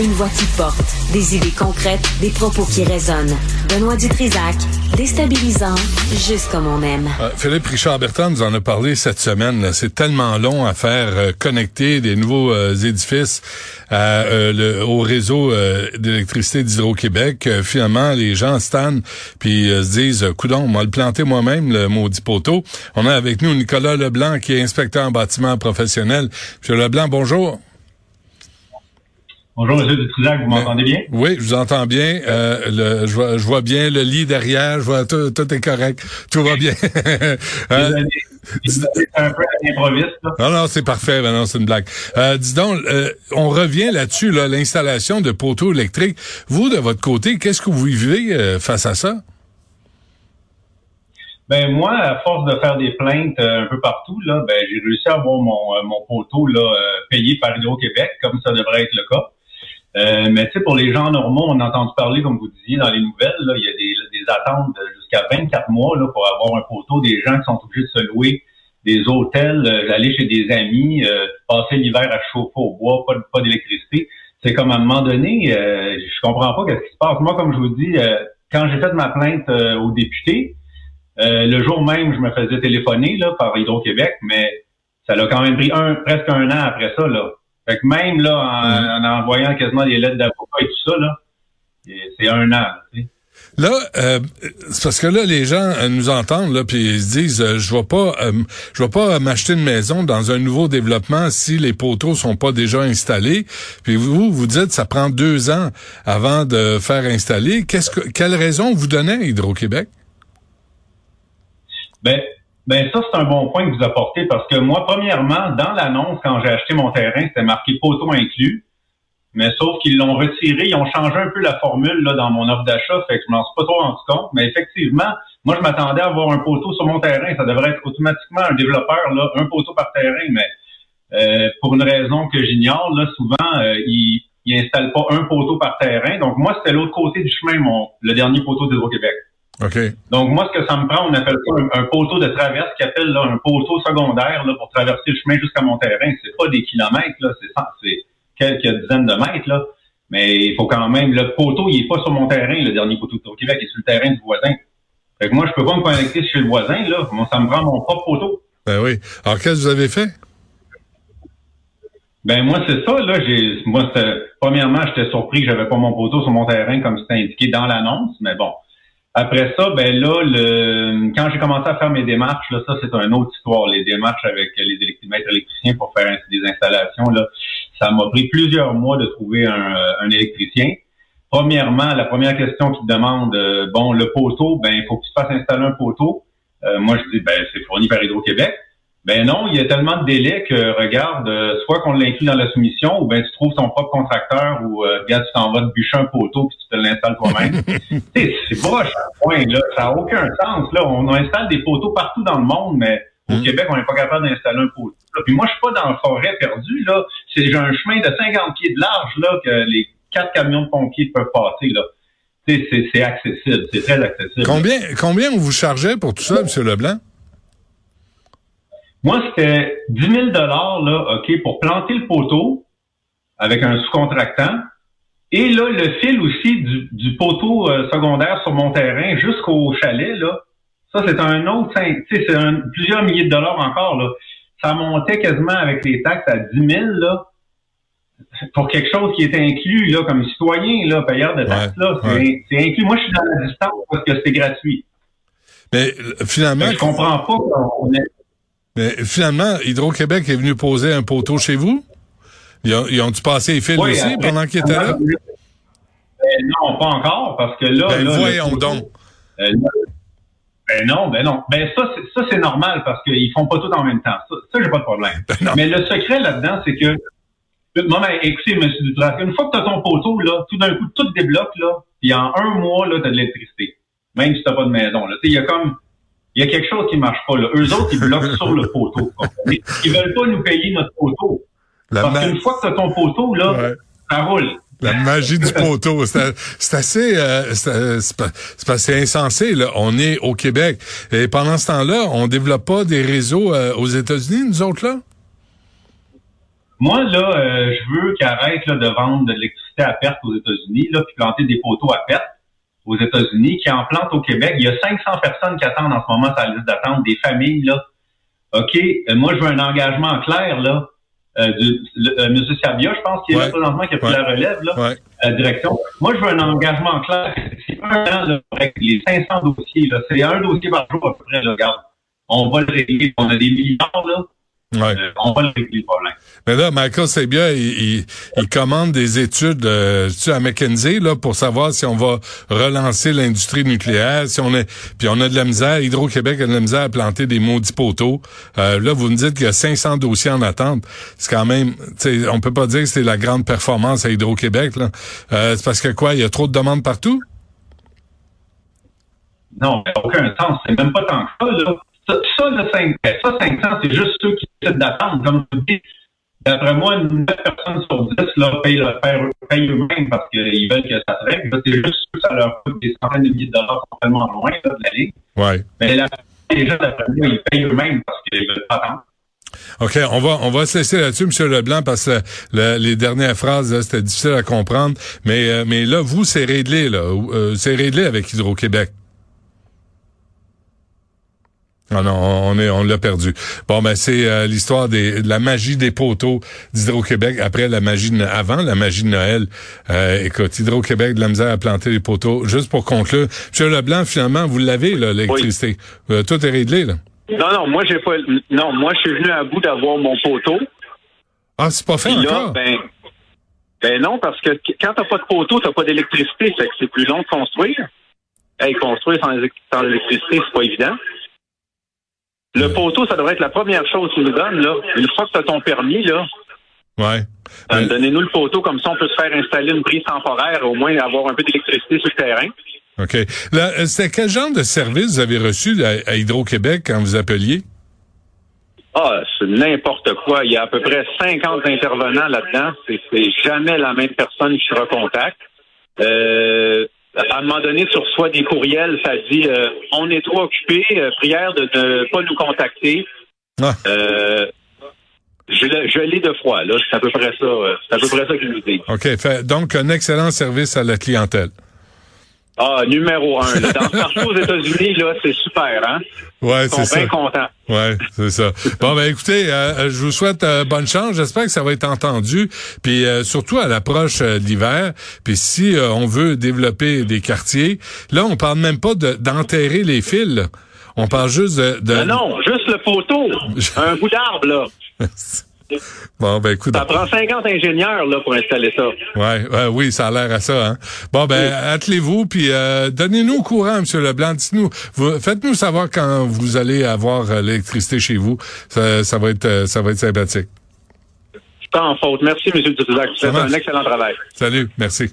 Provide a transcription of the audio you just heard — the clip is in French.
Une voix qui porte, des idées concrètes, des propos qui résonnent. Benoît Dutrisac, déstabilisant, juste comme on aime. Euh, Philippe Richard Bertrand nous en a parlé cette semaine. C'est tellement long à faire euh, connecter des nouveaux euh, édifices au réseau d'électricité d'Hydro-Québec. Finalement, les gens stannent puis se disent, coudon, moi le planter moi-même, le maudit poteau. On a avec nous Nicolas Leblanc, qui est inspecteur en bâtiment professionnel. Monsieur Leblanc, bonjour. Bonjour, M. Dutrisac, vous m'entendez bien? Oui, je vous entends bien. Euh, le, je, vois, je vois bien le lit derrière. Je vois tout, tout est correct. Tout va bien. Euh, C'est un peu. Non, non, c'est parfait. Ben non, c'est une blague. Euh, dis donc, euh, on revient là-dessus, là, l'installation de poteaux électriques. Vous, de votre côté, qu'est-ce que vous vivez euh, face à ça? Ben moi, à force de faire des plaintes euh, un peu partout, là, ben j'ai réussi à avoir mon, euh, mon poteau là, euh, payé par Hydro-Québec, comme ça devrait être le cas. Euh, mais tu sais, pour les gens normaux, on a entendu parler, comme vous disiez dans les nouvelles, là, il y a des, des attentes de jusqu'à 24 mois là, pour avoir un poteau, des gens qui sont obligés de se louer des hôtels, euh, chez des amis, euh, passer l'hiver à chauffer au bois, pas, pas d'électricité. C'est comme à un moment donné, euh, je comprends pas qu'est-ce qui se passe. Moi, comme je vous dis, euh, quand j'ai fait ma plainte euh, aux députés, euh, le jour même, je me faisais téléphoner là, par Hydro-Québec, mais ça l'a quand même pris un, presque un an après ça. Là. Fait que même là, en, en envoyant quasiment des lettres d'avocat et tout ça, là, c'est un an. tu sais. Là, euh, c'est parce que là, les gens euh, nous entendent là, puis ils se disent, euh, je vais pas, euh, je vais pas m'acheter une maison dans un nouveau développement si les poteaux sont pas déjà installés. Puis vous, vous dites, ça prend deux ans avant de faire installer. Qu'est-ce que, quelle raison vous donnez à Hydro-Québec? Ben, ben ça, c'est un bon point que vous apportez parce que moi, premièrement, dans l'annonce, quand j'ai acheté mon terrain, c'était marqué poteau inclus. Mais sauf qu'ils l'ont retiré, ils ont changé un peu la formule là, dans mon offre d'achat, fait que je m'en suis pas trop rendu compte. Mais effectivement, moi, je m'attendais à avoir un poteau sur mon terrain. Ça devrait être automatiquement un développeur, là, un poteau par terrain, mais euh, pour une raison que j'ignore, là, souvent, euh, ils, ils installent pas un poteau par terrain. Donc, moi, c'était l'autre côté du chemin, mon le dernier poteau d'Hydro-Québec. OK. Donc, moi, ce que ça me prend, on appelle ça un, un poteau de traverse, qui appelle là, un poteau secondaire là, pour traverser le chemin jusqu'à mon terrain. C'est pas des kilomètres, là, c'est quelques dizaines de mètres, là. Mais il faut quand même, le poteau, il est pas sur mon terrain, le dernier poteau de Québec, il est sur le terrain du voisin. Fait que moi, je peux pas me connecter chez le voisin, là. Moi, ça me prend mon propre poteau. Ben oui. Alors, qu'est-ce que vous avez fait? Ben moi c'est ça là. J'ai moi c'était- premièrement j'étais surpris que j'avais pas mon poteau sur mon terrain comme c'était indiqué dans l'annonce, mais bon. Après ça, ben là le quand j'ai commencé à faire mes démarches là, ça c'est une autre histoire. Les démarches avec les électri- maîtres électriciens pour faire des installations là, ça m'a pris plusieurs mois de trouver un, euh, un électricien. Premièrement, la première question qui te demande euh, bon le poteau, ben il faut que tu fasses installer un poteau. Euh, moi je dis ben c'est fourni par Hydro-Québec. Ben non, il y a tellement de délais que, regarde, euh, soit qu'on l'inclut dans la soumission, ou ben tu trouves ton propre contracteur, ou euh, regarde, tu t'en vas te bûcher un poteau puis tu te l'installes toi-même. C'est broche à point, là. Ça n'a aucun sens, là. On installe des poteaux partout dans le monde, mais au Mm. Québec, on n'est pas capable d'installer un poteau. Là. Puis moi, je suis pas dans la forêt perdue, là. C'est j'ai un chemin de 50 pieds de large, là, que les quatre camions de pompiers peuvent passer, là. C'est accessible, c'est très accessible. Combien, combien on vous chargeait pour tout ça, M. Leblanc? Moi, c'était 10 000 là, OK, pour planter le poteau avec un sous-contractant. Et là, le fil aussi du, du poteau euh, secondaire sur mon terrain jusqu'au chalet, là, ça, c'est un autre, c'est un- plusieurs milliers de dollars encore, là. Ça montait quasiment avec les taxes à 10 000, là, pour quelque chose qui était inclus, là, comme citoyen, là, payeur de taxes, Ouais, là. C'est ouais. c'est inclus. Moi, je suis dans la distance parce que c'est gratuit. Mais finalement, Je comprends pas qu'on ait mais finalement, Hydro-Québec est venu poser un poteau chez vous? Ils ont, ils ont dû passer les fils Oui, aussi après- pendant qu'ils étaient là? Non, pas encore, parce que là... Ben là, voyons donc. euh, là, ben non, ben non. Ben ça, c'est, ça c'est normal parce qu'ils font pas tout en même temps. Ça, ça j'ai pas de problème. Ben. Mais le secret là-dedans, c'est que moi, ben, écoutez, M. Dutrac, une fois que tu as ton poteau, là, tout d'un coup, tout débloque, là, puis en un mois, là, tu as de l'électricité. Même si tu pas de maison. Là. Il y a comme il y a quelque chose qui marche pas. Là. Eux autres, ils bloquent sur le poteau. Ils veulent pas nous payer notre poteau. La, Parce qu'une fois que tu as ton poteau, là, Ouais. ça roule. la magie du poteau, c'est assez, euh, c'est c'est insensé. Là. On est au Québec et pendant ce temps-là, on développe pas des réseaux euh, aux États-Unis, nous autres là? Moi, là, euh, je veux qu'ils arrêtent là, de vendre de l'électricité à perte aux États-Unis, là, puis planter des poteaux à perte aux États-Unis, qui en plantent au Québec. Il y a 500 personnes qui attendent en ce moment sur la liste d'attente, des familles, là. OK, euh, moi, je veux un engagement clair, là, euh, du, le- euh, M. Sabia, je pense, qui est Ouais. là présentement, qui a pris Ouais. la relève, là, Ouais. la direction. Moi, je veux un engagement clair. C'est un an, là, les 500 dossiers, là. C'est un dossier par jour, à peu près, là, regarde. On va le régler. On a des milliards, là. Ouais. Euh, on va le régler, le problème. Mais là, Michael Sabia, il, il, il commande des études euh, tu sais, à McKinsey là pour savoir si on va relancer l'industrie nucléaire, si on est puis on a de la misère, Hydro-Québec a de la misère à planter des maudits poteaux. Euh, là, vous me dites qu'il y a 500 dossiers en attente. C'est quand même, on peut pas dire que c'est la grande performance à Hydro-Québec là. Euh, c'est parce que quoi, il y a trop de demandes partout? Non, aucun sens. C'est même pas tant que ça, là. Ça, ça, le 5, ça 500, c'est juste ceux qui d'attendre. Comme vous dis, d'après moi, 9 personnes sur 10 là, payent, eux-mêmes parce qu'ils veulent que ça se règle. C'est juste ceux ça leur coûte des centaines de milliers de dollars complètement loin là, de la. Ouais. Mais la les gens, d'après moi, ils payent eux-mêmes parce qu'ils veulent pas attendre. OK, on va on va se laisser là-dessus, M. Leblanc, parce que le- les dernières phrases, c'était difficile à comprendre. Mais euh, mais là, vous, c'est réglé, là. Euh, c'est réglé avec Hydro-Québec. Ah non, on est on l'a perdu. Bon ben c'est euh, l'histoire des de la magie des poteaux d'Hydro-Québec après la magie de, avant la magie de Noël. Euh, écoute, Hydro-Québec de la misère à planter les poteaux. Juste pour conclure, M. Leblanc, finalement, vous l'avez là l'électricité. Euh, tout est réglé là. Non, non, moi j'ai pas. Non, moi je suis venu à bout d'avoir mon poteau. Ah, c'est pas fait là, encore? ben, ben non, parce que quand t'as pas de poteau, t'as pas d'électricité, fait que c'est plus long de construire. Hey, construire sans, sans électricité, c'est pas évident. Le poteau, ça devrait être la première chose qu'ils nous donnent, là. Une fois que t'as ton permis, là, Ouais. euh, Euh, donnez-nous le poteau, comme ça on peut se faire installer une prise temporaire, au moins avoir un peu d'électricité sur le terrain. OK. Euh, c'était quel genre de service vous avez reçu à, à Hydro-Québec quand vous appeliez? Ah, c'est n'importe quoi. Il y a à peu près 50 intervenants là-dedans. C'est, c'est jamais la même personne qui se recontacte. Euh, à un moment donné, tu reçois des courriels, ça dit euh, on est trop occupé, euh, prière de ne pas nous contacter. Ah. Euh, je, l'ai- de froid, là. C'est à peu près ça. euh, C'est à peu près ça qu'ils nous disent. OK. Fait, donc, un excellent service à la clientèle. Ah, numéro un. là. Dans aux États-Unis, là, c'est super, hein? Ouais, Ils sont c'est bien ça. contents. Ouais, c'est ça. Bon, ben écoutez, euh, euh, je vous souhaite euh, bonne chance. J'espère que ça va être entendu. Puis euh, surtout à l'approche euh, de l'hiver. Puis si euh, on veut développer des quartiers, là, on parle même pas de- d'enterrer les fils. là. On parle juste de... de- Non, non, juste le poteau. Un bout d'arbre, là. Bon, ben écoute. Ça prend 50 ingénieurs, là, pour installer ça. Ouais, ouais, oui, ça a l'air à ça. Hein? Bon, ben, attelez-vous, puis euh, donnez-nous au courant, M. Leblanc. Dites-nous, vous- faites-nous savoir quand vous allez avoir euh, l'électricité chez vous. Ça, ça va être, euh, ça va être sympathique. Pas en faute. Merci, M. Dutrisac. Vous faites un excellent travail. Salut, merci.